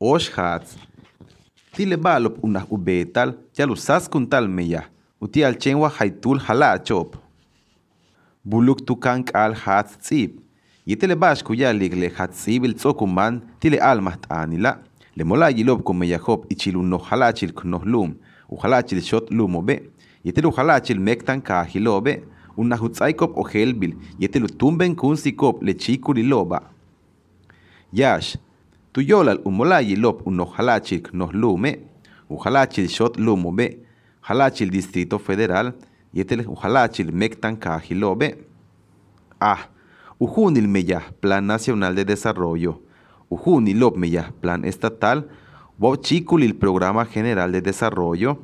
osh hats. Tile balop unah ubetal, yalusas kuntal meya, uti al chenwa haitul hala chop. Buluk tukan al hats tzib. Yetele bash kuya ligle hats tsibil tzokuman tile almaht anila. Le mola yilob kumeya hop ichilu no halachil kunoh lum, u halachil shot lumobe. Yetelu halachil mektan kahilobe, una hutzaikop o helbil, yetelu tumben kun sikop le chikuliloba. Yash, tu yolal umolayi lop uno halachil nos lume, u halachil shot lumobe, halachil distrito federal, yetel u halachil mektan kahilobe. Ah, ujunil meya plan nacional de desarrollo, ujunil lop meya plan estatal, chikulil programa general de desarrollo,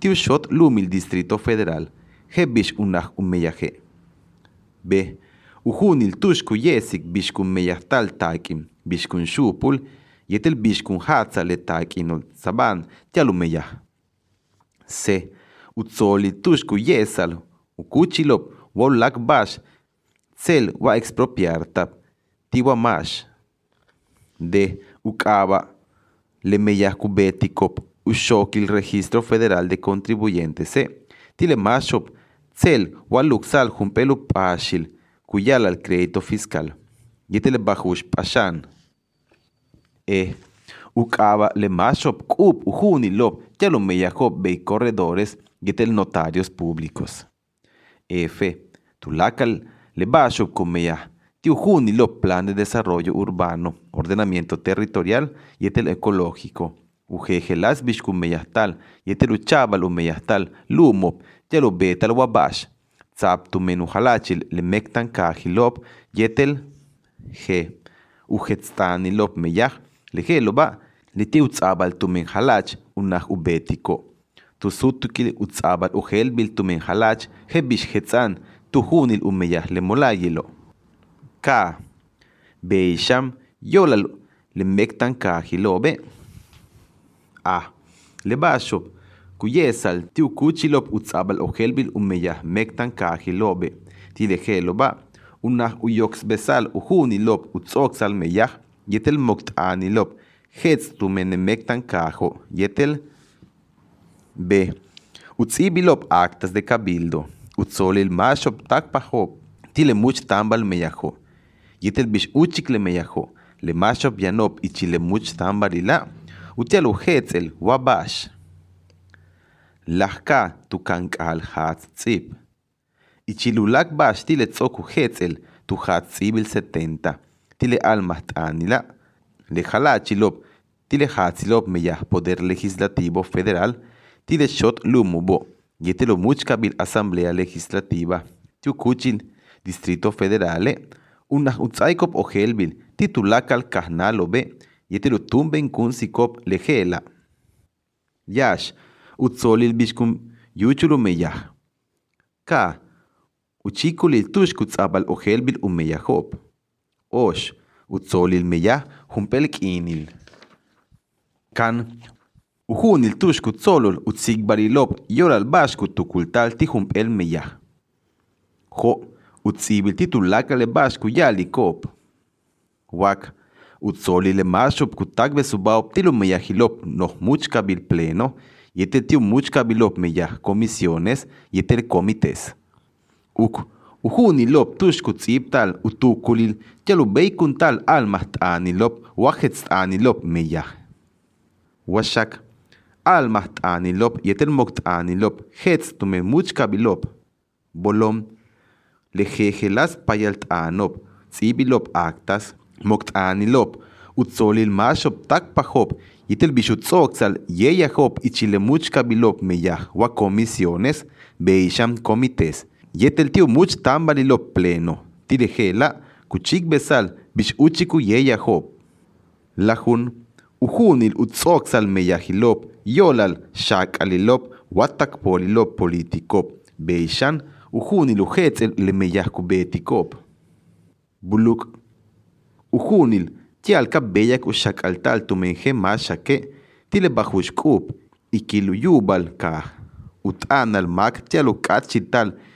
tiu shot lumil distrito federal, hebish unah umeyaje. B. Ujunil tushku yesik bishkun meyahtal takim, bishkun shupul, yetel bishkun hatza le takinol saban, yalumeyah. C. Utzoli tushku yesal, ukuchilop, wolak bash, tsel wa expropiar tap, tiwa mash. D. Ukaba, le meyah kubetikop, ushokil registro federal de contribuyentes C. Tile mashop, tsel waluxal jumpelu pashil, kuyal al crédito fiscal. Yetele bajush pashan. E. Ukaba le mashop kup ujuni lop, ya lo meyahop bei corredores, yetel notarios públicos. F. Tulakal le bashop kumeyah. Tiujuni lop plan de desarrollo urbano, ordenamiento territorial y el ecológico. Ujejelas bishkumeyahtal, yetel uchabal umeyahtal, lumop, yalo betal wabash. Tzap tu menu halachil le mektan kahilop, yetel G. Ujetstani lop Lejelo ba, liti utzabal tumin halach unah ubetiko. Tusutukil utzabal uhelbil tumin halach hebish hetzan tuhunil umeyah lemolayilo. Ka, beisham yolal lemektan kahilobe. Ah, lebasho, kuyesal tiukuchilop utzabal ohelbil umeyah mektan kahilobe. Tilejeloba, unah uyox besal uhunilop utzoxal meyah yetel moktanilop, hetz tu menemektan kajo, yetel B. Utzibilop actas de cabildo, utzolil mashop takpahop, tile much tambal meyajo. Yetel bish uchik le meyajo, le mashop yanop ichile much tambalila, utial uhetzel wabash. Lahka tu kankal hat tzip. Ichilulak bash tile tzoku hetzel tu hat tzibil 70. Tile almat anila. Le halachilop tile hatzilop meyah poder legislativo federal. Tile shot lumubo. Yetelo muchkabil asamblea legislativa. Tiukuchil distrito federale. Unah utzaikop ojelbil titulakal kahnalobe. Yetelo tumben kun sikop lejela. Yash, utzolil bishkum yuchulu meyah. Ka, uchikulil tushkutzabal ojelbil umeyahop. Osh, utzolil meyah humpel kinil. Kan, ujunil tushkutzolul utzigbarilop yoral bashku tukultal tihumpel meyah. Jo, utzibil titulakale bashku yalikop. Wak, utzoli le mashup kutak besubaop tilo meyahilop noh muchkabil pleno, yete tiu muchkabilop meyah comisiones, yete comités. Uk, ujunilop tushkutziptal utukulil, yalubeikuntal almaht anilop, wahetz anilop meyah. Washak, almaht anilop, yetel mokt anilop, hetz tume muchkabilop. Bolom, lejejelas payalt anop, zibilop actas, moktanilop, utzolil mashop takpahop, yitel bishutzoxal, yeyahop ichilemuchkabilop meyah, wa comisiones, beisham comités, yetel tiu much tambalilop pleno, tirejela, kuchik besal, bishuchiku yeyahop. Lahun, ujunil utzoxal meyahilop, yolal, shakalilop, watakpolilop politikop, beishan, ujunil ujetzel le meyahkubetikop. Buluk, ujunil tialka beyak ushakaltal tumenje mashake tile bajushkup ikilu yubal ka utanal mak tialu kachital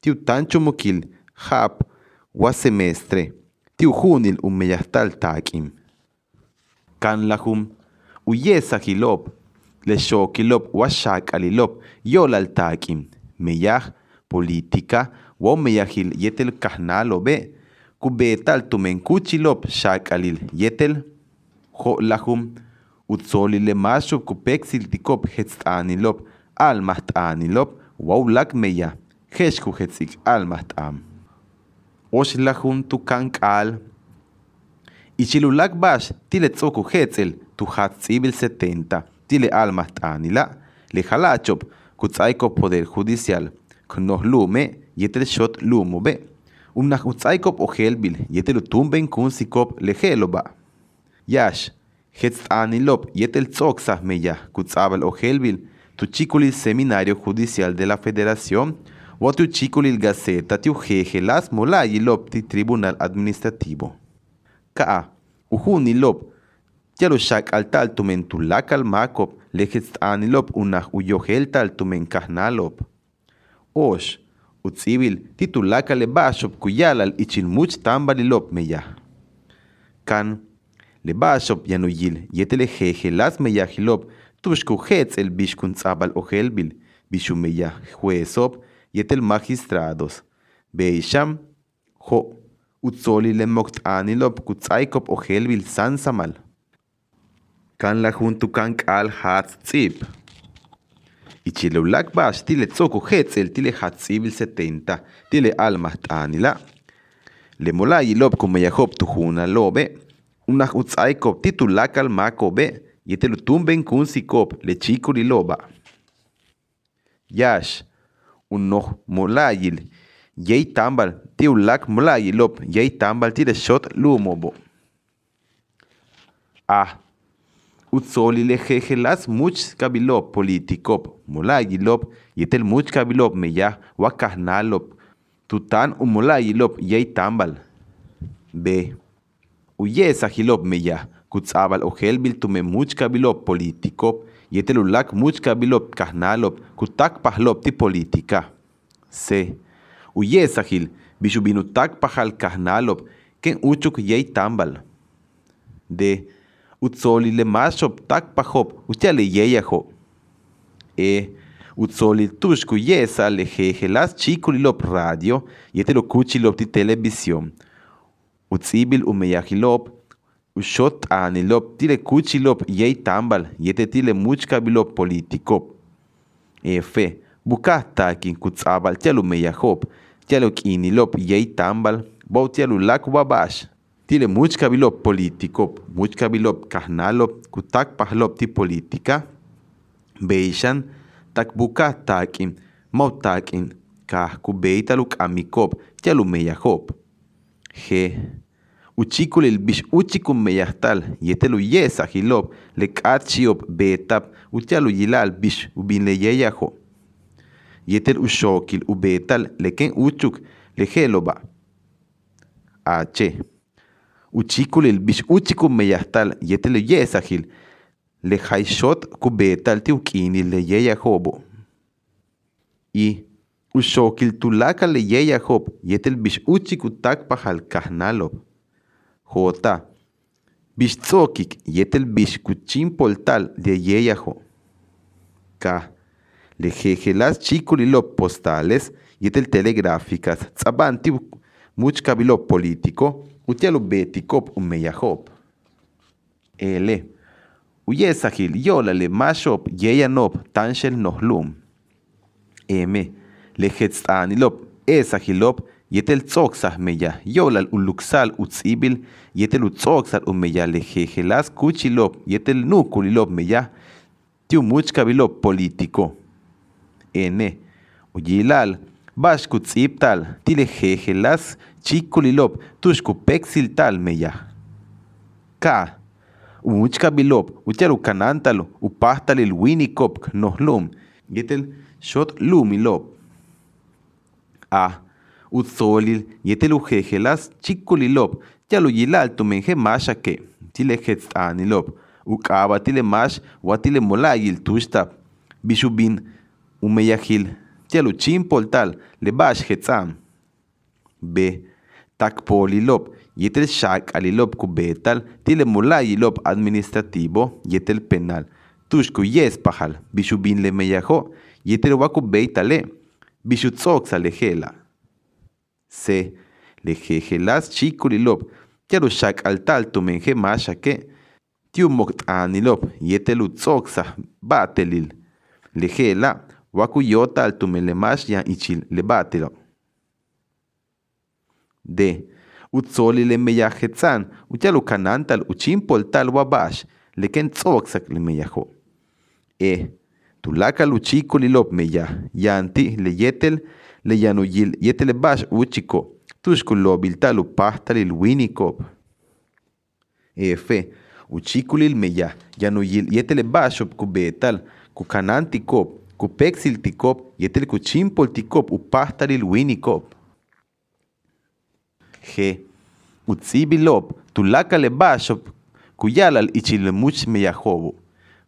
Tiu tancho mokil hap wa semestre. Tiu junil umeyahtal takim. Kan lahum uyesahilop le xokilop wa xakalilop yolal takim. Meyah política wa meyahil yetel kahnalo be kubetal tumen kuchilop xakalil yetel jo lahum utzoli le mashub kupexil tikop hetstanilop al mahtanilop wawlak hexku hetzik al mahtam osh lahum tukan kal ichilulak bash tile tzoku hetzel tu hat civil 70 tile al mahtanila le halachop kutzaiko poder judicial. Knoh lume yetel shot lumo be. Unah utzaikop ojelbil yetel utumben kun sikop lejeloba yash Hetzanilop yetel tzoxah meya kutzabal ojelbil tu chiculil seminario judicial de la federación o tu chiculil gaceta tu jejelas molayilop ti tribunal administrativo. Ka ujunilop Yalo shak altal tumen tulakal makop lehetzanilop unah uyoheltal tumen kahnalop osh. Utzibil. Titulaka le bashop kuyalal ichilmuch tambalilop meya. Kan. Le bashop yanuyil yetele jejelas meya hilop tushku hetz el bishkun tzabal ojelbil bishu meya juezop yetel magistrados. Beisham jo utzoli le moktanilop kutzaikop ojelbil sansamal. Kan la juntu kan kal hat tzip. Ichilulak bash tile tzoko hetzel tile hatzibil 70 tile alma tanila. Le mola yilob kumeyahop tujuna lobe. Unah utzaikop titulakal makobe yetelu tumben kun sikop le chico liloba. Yash unoh molayil yei tambal tiulak molayilop yei tambal tile shot lumobo. Ah, utzoli le jejelas much kabilop politikop molayilop yetel much kabilop meya wakahnalop tutan umolayilop yei tambal. B uyesa hilop meya kutzabal ojelbil tume much kabilop politikop yetel ulak much kabilop kahnalop kutak pahlop ti politika. C. Uyesa hil bishubinutak pahal kahnalop ken uchuk yei tambal. D. Utzoli le mashop tak pahop uchale yeyaho. E. Utzoli tushku yesa le jejelas chikulilop radio yetelo kuchilop ti televisión. Utzibil umeyahilop ushot anilop tile kuchilop yei tambal yetetile muchkabilop politikop. Efe bukahtakin kutzabal tialumeyajop tialok'inilop yei tambal bou tialulakwabax tile muchkabilop politikop muchkabilop kahnalop kutakpajlop tipolitika beixan takbukahtakin mautakin kahku beitaluk'amikop tialumeyajop g uchikul el bish uchikum meyahtal, yetelu yesa hilop, le kachiop betap, utialu yilal bish ubin le yeyaho. Yetel ushokil ubetal, leken uchuk, le heloba. H uchikulil bish uchikum meyahtal yetele yesahil le haishot kubetal tiukini le. Y ushokil tulaka le yetel bish uchikutak pahal kahnalop. Jota. Bish tzokik yetel bish kuchimpoltal de yeya ho. Ka. Le jejelas chikulilop postales yetel telegráficas tzabanti much kabilop político utialo betikop umeyahop. Ele. Uyesahil yolale mashop yeyanop tanshel nohlum. Eme. Lehetstanilop esahilop yetel tzoxah meya yolal uluxal utzibil yetel utzoxal umeya lejejelas kuchilop yetel nukulilop meya tiu muchkabilop político. Ene. Uyilal bash kutziptal tile jejelas chikulilop tushku pexil tal meya. Ka. umuchka bilop, uchar ukanantalo, upahtal el winikop nohlum, yetel shot lumilop. A. Utzolil, yetel ujejelas chikulilop, yalu yilal tumenje masha que, tile hetsanilop, ukaba tile mash, watile molayil tushtab, bishubin, umeyahil, yalu chimpoltal, le bash hetzam. B. Takpolilop, yetel shak alilop kubetal, tile molayilop administrativo, yetel penal. Tushku yes pahal, bishubin le meyajo, yetel waku beitale, bishutzoxa lejela. C. Lejejelas chikulilop, yalu shak altal tumenje masha que, tiu moktanilop, yetel utzoxa, batelil. Lejela, waku yota al tumelemash yan ichil le batelo. D. Utzoli le meyajetzan, uyalu kanantal uchimpol tal wabash, le ken tzoksak le meyajo. E. Tulaka luchiko lilop meya, yanti le yetel, le yanuyil yetel bash uchiko, tushkulobil tal upahtal il winikop. F. Uchikulil meya, yanuyil yetel bash kubetal, kukanantikop, kupexil tikop, yetel kuchimpol tikop upahtal il winikop. G. Utzibilop, tulaka le bashop, kuyalal ichil much meyajobo.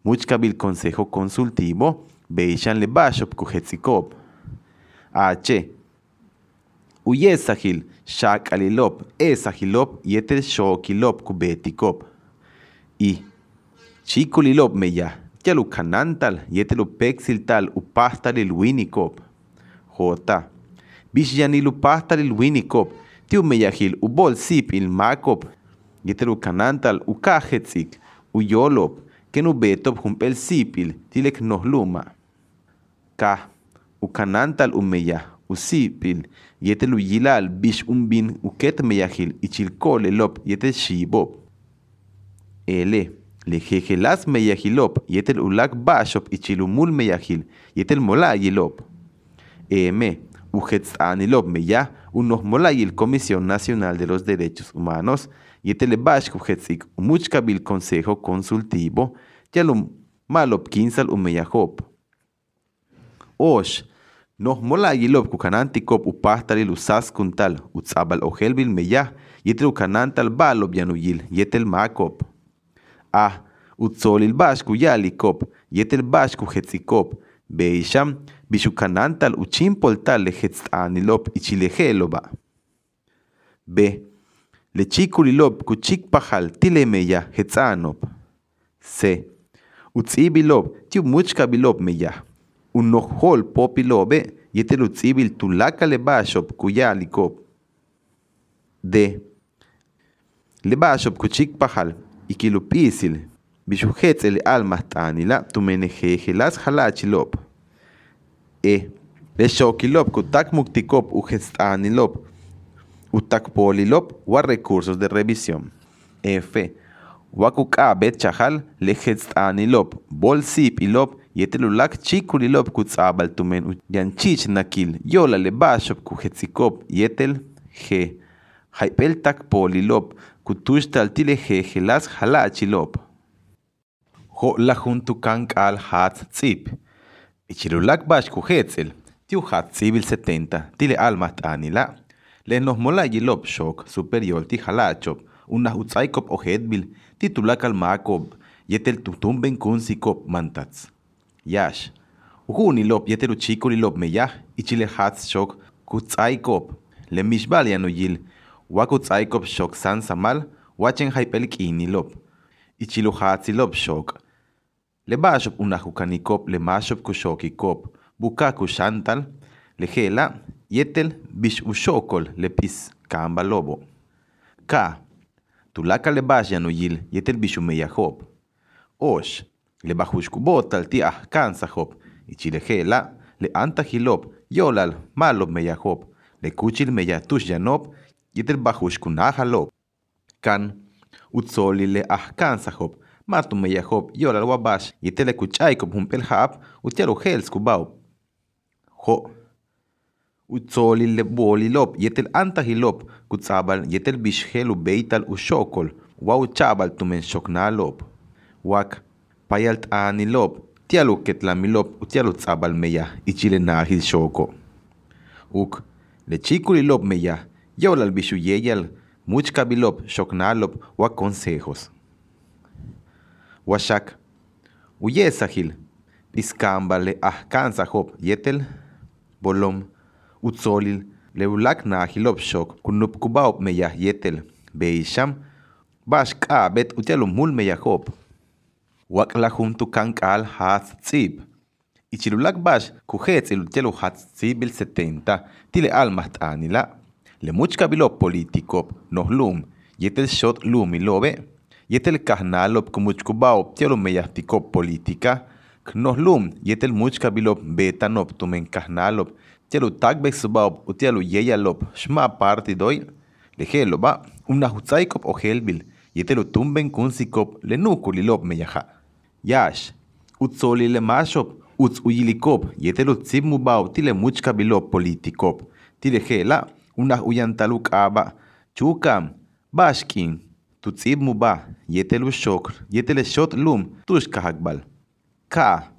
Much kabil consejo consultivo, beishan le bashop kujetzikop. H. Uyesahil, shak alilop, esahilop, yetel shokilop kubetikop. I. Chikulilop meya, yalu kanantal, yetel upexil tal upastal il winikop. J. Bishyanil upastal il winikop, tiu meyahil ubol sip il makop, yetel ukanantal ukajetzik, uyolop, ken ubetop humpel sipil, tilek nohluma. K. Ukanantal umeya, usipil, yetel uyilal bish umbin uket meyahil ichilkole lop yetel shibop. L. Lejejelas meyahilop, yetel ulak bashop ichilumul meyahil, yetel molayilop. M. Ujetzanilop meya, unos molayil Comisión Nacional de los Derechos Humanos, yetel bash ujetzik umuchkabil Consejo Consultivo, yalum malop kinsal umeyahop. Osh. Nos molayilop kukanantikop upahtalil usas kuntal, utzabal ojelbil meya, yetel ukanantal balop yanuyil, yetel makop. A. Utzolil bash kuyalikop, yetel bash kujetzikop, Beisham, bishukanantal uchimpoltal lejetzanilop ichilejeloba. B. Lechikulilop kuchikpajal tilemeya jetzanop. C. Utzibilop tiumuchkabilop meya. Unohol popilobe yetel utzibil tulaka lebashop kuyalikop. D. Lebashop kuchikpajal ikilupisil bishujetzel almas tanila tumenejejelas halachilop. E. Leshokilop kutak muktikop ujetzanilop. Utak polilop wa recursos de revisión. F. Wakukabet chahal lejetzanilop bolsip ilop yetelulak chikulilop kutzabal tumen yanchich nakil yola lebashop kujetzikop yetel G. Haipel tak polilop kutushtal tilejejelas halachilop. Ho la juntu kank al hat tzip. Ichilulak bash kujetzel, tiu hat civil 70, tile almat anila. Le nos mola yilop shok superior ti halachop, una utzaikop ojedbil, titulak al makob, yetel tutumben kunsikop mantats. Yash. Uhunilop yetel uchikulilop meyah, ichile hat shok kutzaikop. Le mishbal yanuyil, wakutzaikop shok san samal, wachen haipelik inilop. Ichilu hatzilop shok. Le bashop unahukanikop le mashop kushokikop, buka kushantal, le gela, yetel bish ushokol le pis kamba lobo. Ka, tulaka le bash yanuyil, yetel bishumeyahop. Osh, le bajushkubotal ti ah kansahop, ichile gela, le antahilop, yolal, malop meyahop, le kuchil meyatush yanop, yetel bajushkunahalop. Kan, utzoli le ah kansahop, matu meyahop yoral wabash yetele kuchaykop humpel hap utiaru hels kubao. Ho. Utzoli le bolilop yetel antahilop kutzabal yetel bishhelu beital ushokol wau chabal tumen shoknalop. Wak payalt'aaniloob tial uketlamiloob utial utz'abal meyah ichili naajil xoko. Uk lechikuliloob meyah yolalbixuyeyal muchkabiloob xoknaloob wa consejos. Waxak uyesajil piskambale ahkan sajoob yetel bolom utzolil leulak naajiloob xok kunupkubaob meyah yetel beixam baxk'aabet utial umul meyajoob. Wakla junto kankal hat tzib ichilulak bash kujetz ilutialu hat tzibil 70 tile almaht anila le muchka bilop politiko nohlum yetel shot lumi lobe yetel kahnalop kumuchkubao tialu meyastiko politika knohlum yetel muchka bilop betanop tumen kahnalop tialu tagbek subao utialu yeyalop shma partidoy lejelo ba una hutzaikop o helbil yetelu tumben kunsikop le nukulilop meyaha yash utzoli le mashop utz uyilikop yetelu tzibmubao tile muchka bilop politikop tile hela una uyantaluk aba chukam bashkin tu tzibmuba yetelu shokr yetele shot lum tush kahakbal ka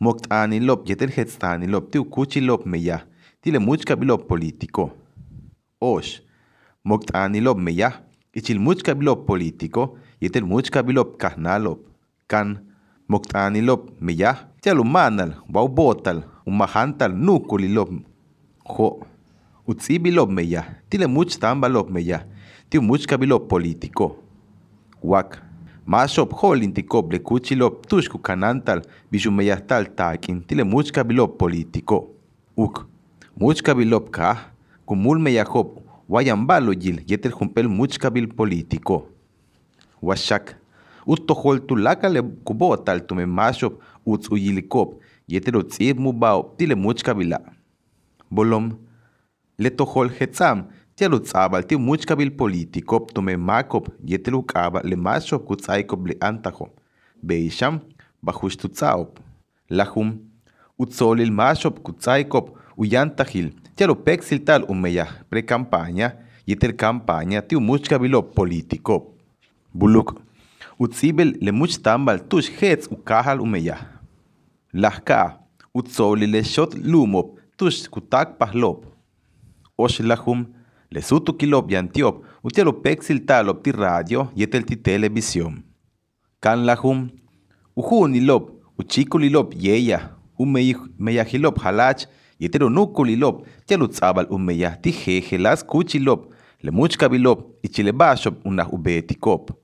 moktanilop yetel hetstanilop tiu kuchilop meya tile muchka bilop politiko osh moktanilop meya ichil muchka bilop politiko yetel muchka bilop kahnalop kan moctanilop miyah tialumanal waubotal umahantal nukulilop jo utzibilop meyah tilemuchtambalop meyah tiomuchkabilop politiko wak Mashop holintikop lekuchilop tuxku kanantal bixumeyahtal takin tilemuchkabilop politiko. Uk, muchkabilop kah, kumulmeyahop wayambalo yil yetel jumpel muchkabil politiko. Washak, uttohol tulaka le kubotal tume mashop uts uyilikop yetel utzib mubao tile muchka. Bolom, le tohol hetzam tialu tzabal tiu muchkabil politikop tume makop yetelu kaba le mashop kutzaikop le antajo. Beisham bajush tutzaop. Lahum utzolil mashop kutzaikop uyantahil tialu pexil tal umeya pre-campaña yetel campaña tiu muchkabilop politikop. Buluk utzibel le much tambal tush hetz ukahal umeya. Lahka utzolil le shot lumop tush kutak pahlop. Osh lahum le sutu kilop yantiop utialo pexil talop ti radio yetel ti televisión. Kan lahum uhunilop uchikulilop yeya umeyahilop halach yetero nukulilop tialo tzabal umeyah ti jejelas kuchilop le muchkabilop ichilebashop unah ubetikop.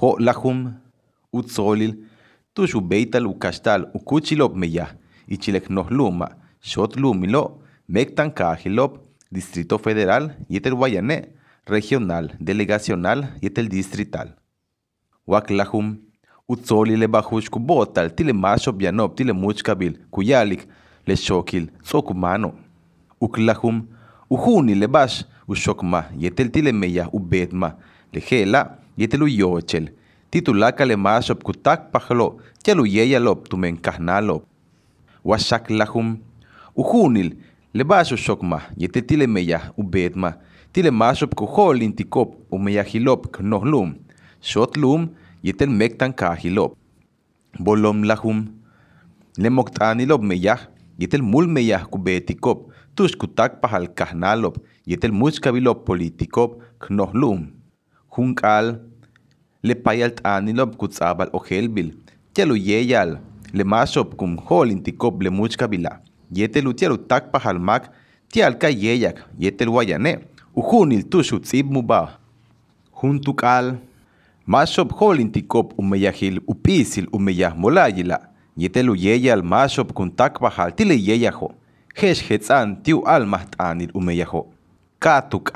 Jo lahum utzolil tush ubeital ukashtal ukuchilop meyah ichilek nohluma shot lumilo mektan kahilop Distrito Federal yetel Guayané, Regional, Delegacional yetel Distrital. Waklahum, Utzoli le bajush kubotal, tile mashop yanop, tile muchkabil, kuyalik, le shokil, sokumano. Uklahum, Uhuni le bash, ushokma, yetel tile meya ubedma, le yetel uyochel, titulaka le mashop kutak pajlo, yalu yeyalop tumen kahnalop. Washaklahum, Uhunil, le basho shokma yete tile meya ubedma tile mashop kohol intikop umeyahilop knohlum shotlum yetel mektan kahilop bolom lahum le moktanilop meyah yetel mul meyah kubetikop tush kutak pahal kahnalop yetel muchkabilop politikop knohlum hunkal le payalt anilop kutzabal ohelbil telo yeyal le mashop kum hol intikop le muchkabila yetel utialu takpa halmak tial ka yeyak yetel wayane uhunil tushu tzib muba juntuk al mashop holin tikop umeyahil upisil umeyah molayila yetel uyeyal mashop kun takpa hal tile yeyajo hesh hetzan tiu al mahtanil umeyajo katuk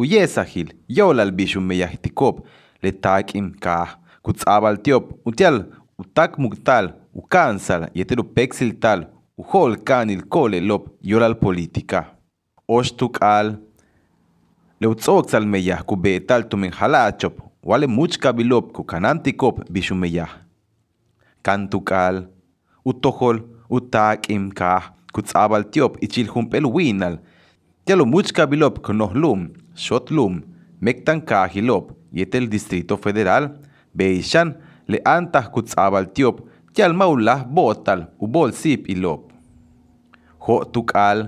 al uyesahil yolal bish umeyah tikop le takim ka kutzabal tiop utial utak muktal ukansal yetelu pexil tal uhol kanil kole lop yoral politika. Oshtuk al leutzok sal meyah ku betal tumen halachop wale muchka bilop ku kanantikop bishumeyah. Kantuk al utohol utakim kah kutzabal tiop ichil humpel winal. Tialo muchka bilop ku nohlum, shotlum, mektan kahilop, yetel Distrito Federal, Beishan, le antah kutzabal tiop, yal maulah botal, u bol sip ilop. Ho tukal,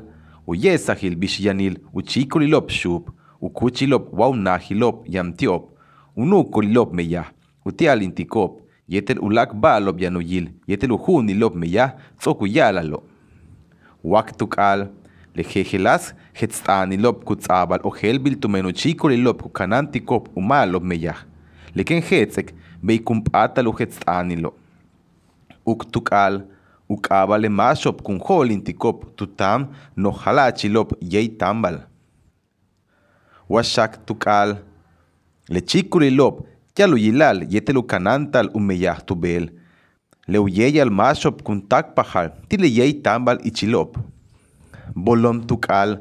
u yesahil bishyanil, u chikulilop shup, u kuchilop waunahilop yam tiop, u nukulilop meyah, u tial intikop, yetel ulak balop yanuyil, yetel ujunilop meyah, tzokuyalalo. Wak tukal, lejejelas hetztanilop kutzabal o helbil tumenuchikulilop kukanantikop umalop meyah. Leken hetzek, beikumpatal u hetztanilo. Uk tukal, ukabale mashop kun holintikop tutam no halachilop yei tambal. Washak tukal, lechikulilop, yaluyilal yetelu kanantal umeyah tubel. Leuyeyal mashop kun takpahal, tile yei tambal ichilop. Bolom tukal,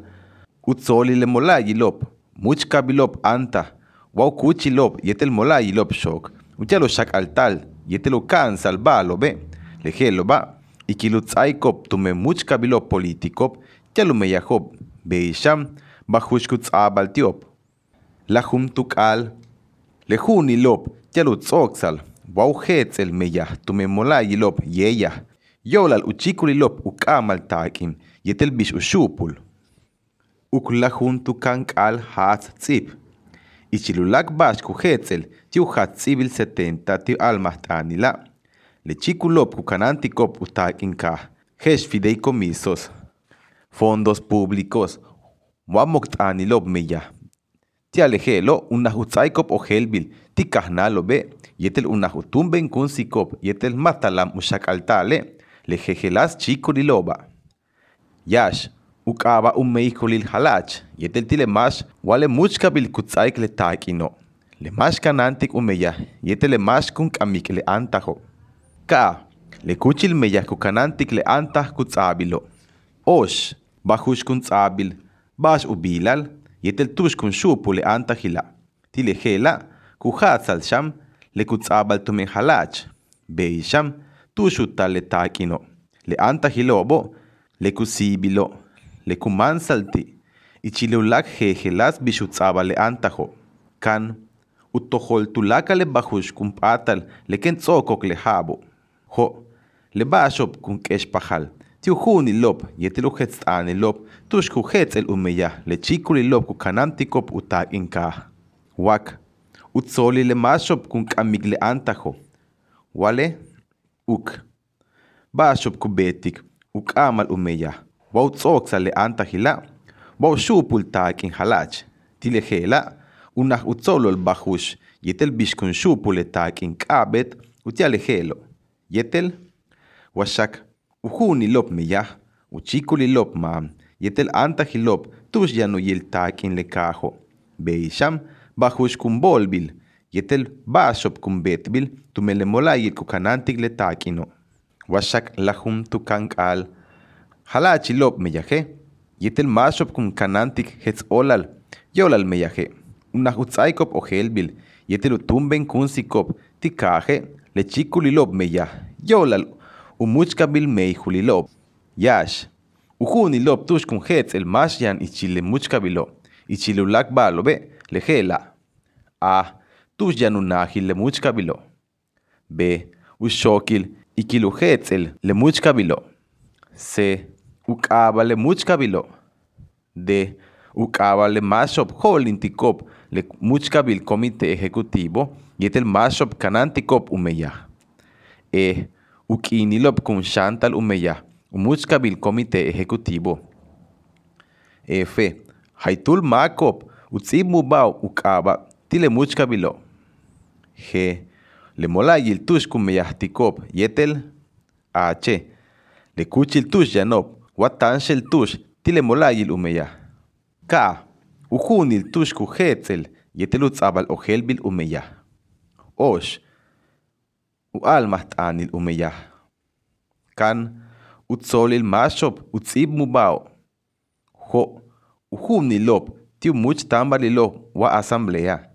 utzoli le molayilop, muchkabilop anta, wau kuchilop yetel molayilop shok, uchalo shak altal, yetelo kansal balo be, lejelo ba, ikilutzaikop tume muchkabilop politikop, yalo meyahop, beisham, bajushkutz abal tiop. Lahum tukal, lejunilop, yalo tzoxal, wau hetzel meyah tume molayilop yeyah, yolal uchikulilop ukamal takim, yetel bish ushupul. Uklahun tukan kal hatz tzip. Ichilulak bash kuhetzel, tiu hatz zibil 70 tiu almahtanila. Le chikulop kukanantikop utakin ka. Hesh fideicomisos. Fondos públicos. Wamoktanilop meya. Tialejelo unahutzaikop o helbil. Tikahnalo be. Yetel unahutumben kunsikop. Yetel matalam ushakaltale. Lejejelas chikuriloba. Yash, ukaba umeikulil halach, yetel tile mash, wale muchkabil kutzaik le taikino. Le mash kanantik umeya, yetel le mash kun le antajo. Ka, le kuchil meya kukanantik le antah kutzabilo. Osh, bahush kun tzabil, bash ubilal, yetel tush kun le antahila. Tile hela, kuhatzal sham, le kutzabal tumen halach. Beisham, tushutal le taikino. Le antahilobo, lekusibilo, lekumansalti, ichilulak jejelas bishutzaba le antajo, kan, utoholtulaka le bajush kumpatal, leken tzokok le jabo, jo, le bashop kun keshpajal, tiujuni lop, yetelujetzani lop, tushkujetz el umeya, le chikuli lop kukanantikop utak inka, wak, utzoli le mashop ukamal umeya, wau tzoksa le anta hila, wau shupul takin halach, tile hela, unah utzolol bahush, yetel bishkun shupul le takin kabet, utiale helo, yetel, washak, uhuni lop meya, uchikuli lop mam, yetel anta hilop, takin le kajo, beisham, bahush kumbolbil, yetel bashop kumbetbil, tumele molayil kukanantik le takino. Washak lahum tukang al. Hala chilop meyaje. Yetel mashop kun kanantik hetz olal. Yolal meyaje. Una utzaikop o helbil. Yetel utumben kun sikop. Tikaje. Le chikulilop meya. Yolal. Umuchkabil meihulilop. Yash. Ujunilop tush kun hetz el mashyan ichile muchkabilo. Ichilulak balo be. Lejela. A. Tush yanunahil le muchkabilo. B. Ushokil. Ikilujetzel le muchkabilo. C. Ukaba le muchkabilo. D. Ukaba le mashop holintikop le muchkabil comité ejecutivo y el mashop kanantikop umeya. E. Ukinilop kun shantal umeya. Muchkabil comité ejecutivo. F. Haitul makop utzib mubao ukaba tile muchkabilo. G le molayil tush kum meyahtikop yetel H le kuchil tush yanop watanshel tush tile molayil umeya K ujunil tush kujetzel yetel utzabal ojelbil umeya Osh u almaht anil umeya Kan utzolil mashop utzib mubao Jo ujunilop tiu much tambalilo wa asamblea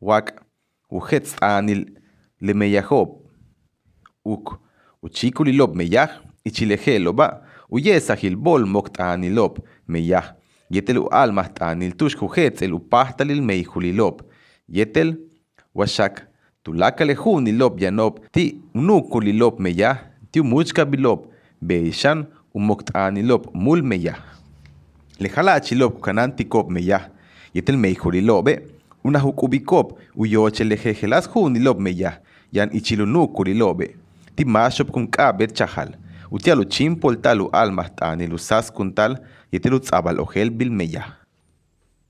Wak ujetz anil le meyajob. Uk, uchikulilop meyaj, ichilejelo ba, uyesajil bol mokt anilop meyaj, yetel u almah anil tush ujetz el upahtalil meijulilop, yetel washak tulaka lehu nilop yanop ti unuku lilop meya ti umuchka bilop beishan umokt'anilop mul meya lejala chilop kanan tikop meya yetel meijulilobe una hukubikop uyoche lejejelas junilop meya yan ichilunuku lilobe ti mashop kun kabet chahal utialu chimpol talu almas t'anilu sas kuntal yetilu tz'abal ojel bil meya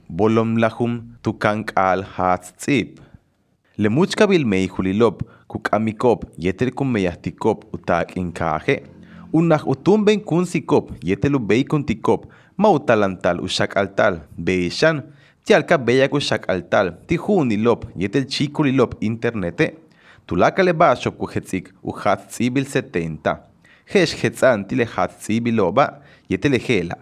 bolom lahum tukank al hatz tzip lemuchka bil meijulilop kuk'amikop yetel kun meyahtikop utak inkaje unaj utumben kun sikop yetelu bey kun tikop ma utalantal ushak altal beishan tialka beyak ushak altal tijunilop yetel chikulilop internete tulaka le bashop kujetzik uhat tsibil 70 hesh jetzan tile hat tsibiloba yetele jela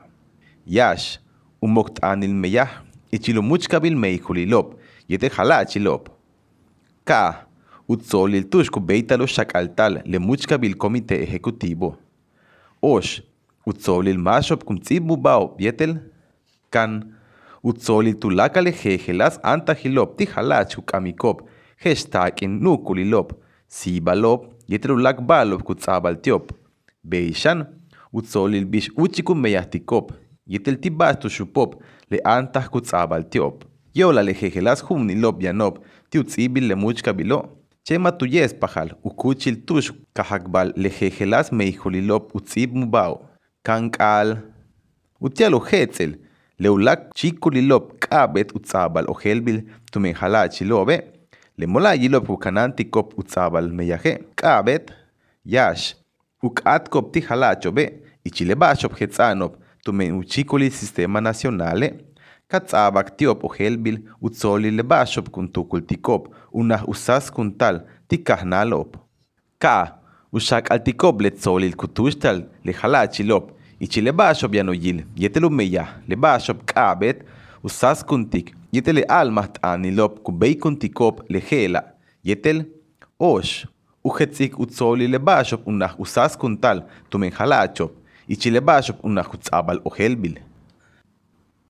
yash umokt'anil meyah ichilumuchka bil meijulilop yete jalachilop ka utzolil tushku beitalo shakaltal le muchka bil comité ejecutivo osh utzolil mashop kun tzib bao bietel kan utzolil tulaka le jejelas anta hilop ti halach ukamikop heshtakin nukulilop sibalop yetelulak balop kutzabal tiop. Beishan utzolil bish uchikun meyahtikop yetel tibas tushupop le antah kutzabal tiop. Yola le jejelas humnilop yanop ti utzibil le muchka bilo. Chema tuyes pajal ukuchil tush kahakbal le jejelas meijolilop utzib mubao. Kankal utialo hetzel le ulak chikulilop kabet utzabal ojelbil tumenjala chilobe le mola yilop ukanantikop utzabal meyaje kabet yash ukatkop ti halachobe ichilebashop jetzanop tumen uchikuli sistema nacionale katzabak tiop ojelbil utzoli le bashop kun tukultikop unah usas kuntal tikahnalop. Ka ushak altikop le tzolil kutushtal le halachilop ichi le bashop yanoyil yetelu meya le bashop kabet usas kuntik yetele almaht anilop kubei kuntikop le jela yetel osh ujetzik utzoli le bashop unah usas kuntal tumen halachop ichi le bashop unah kutzabal ojelbil.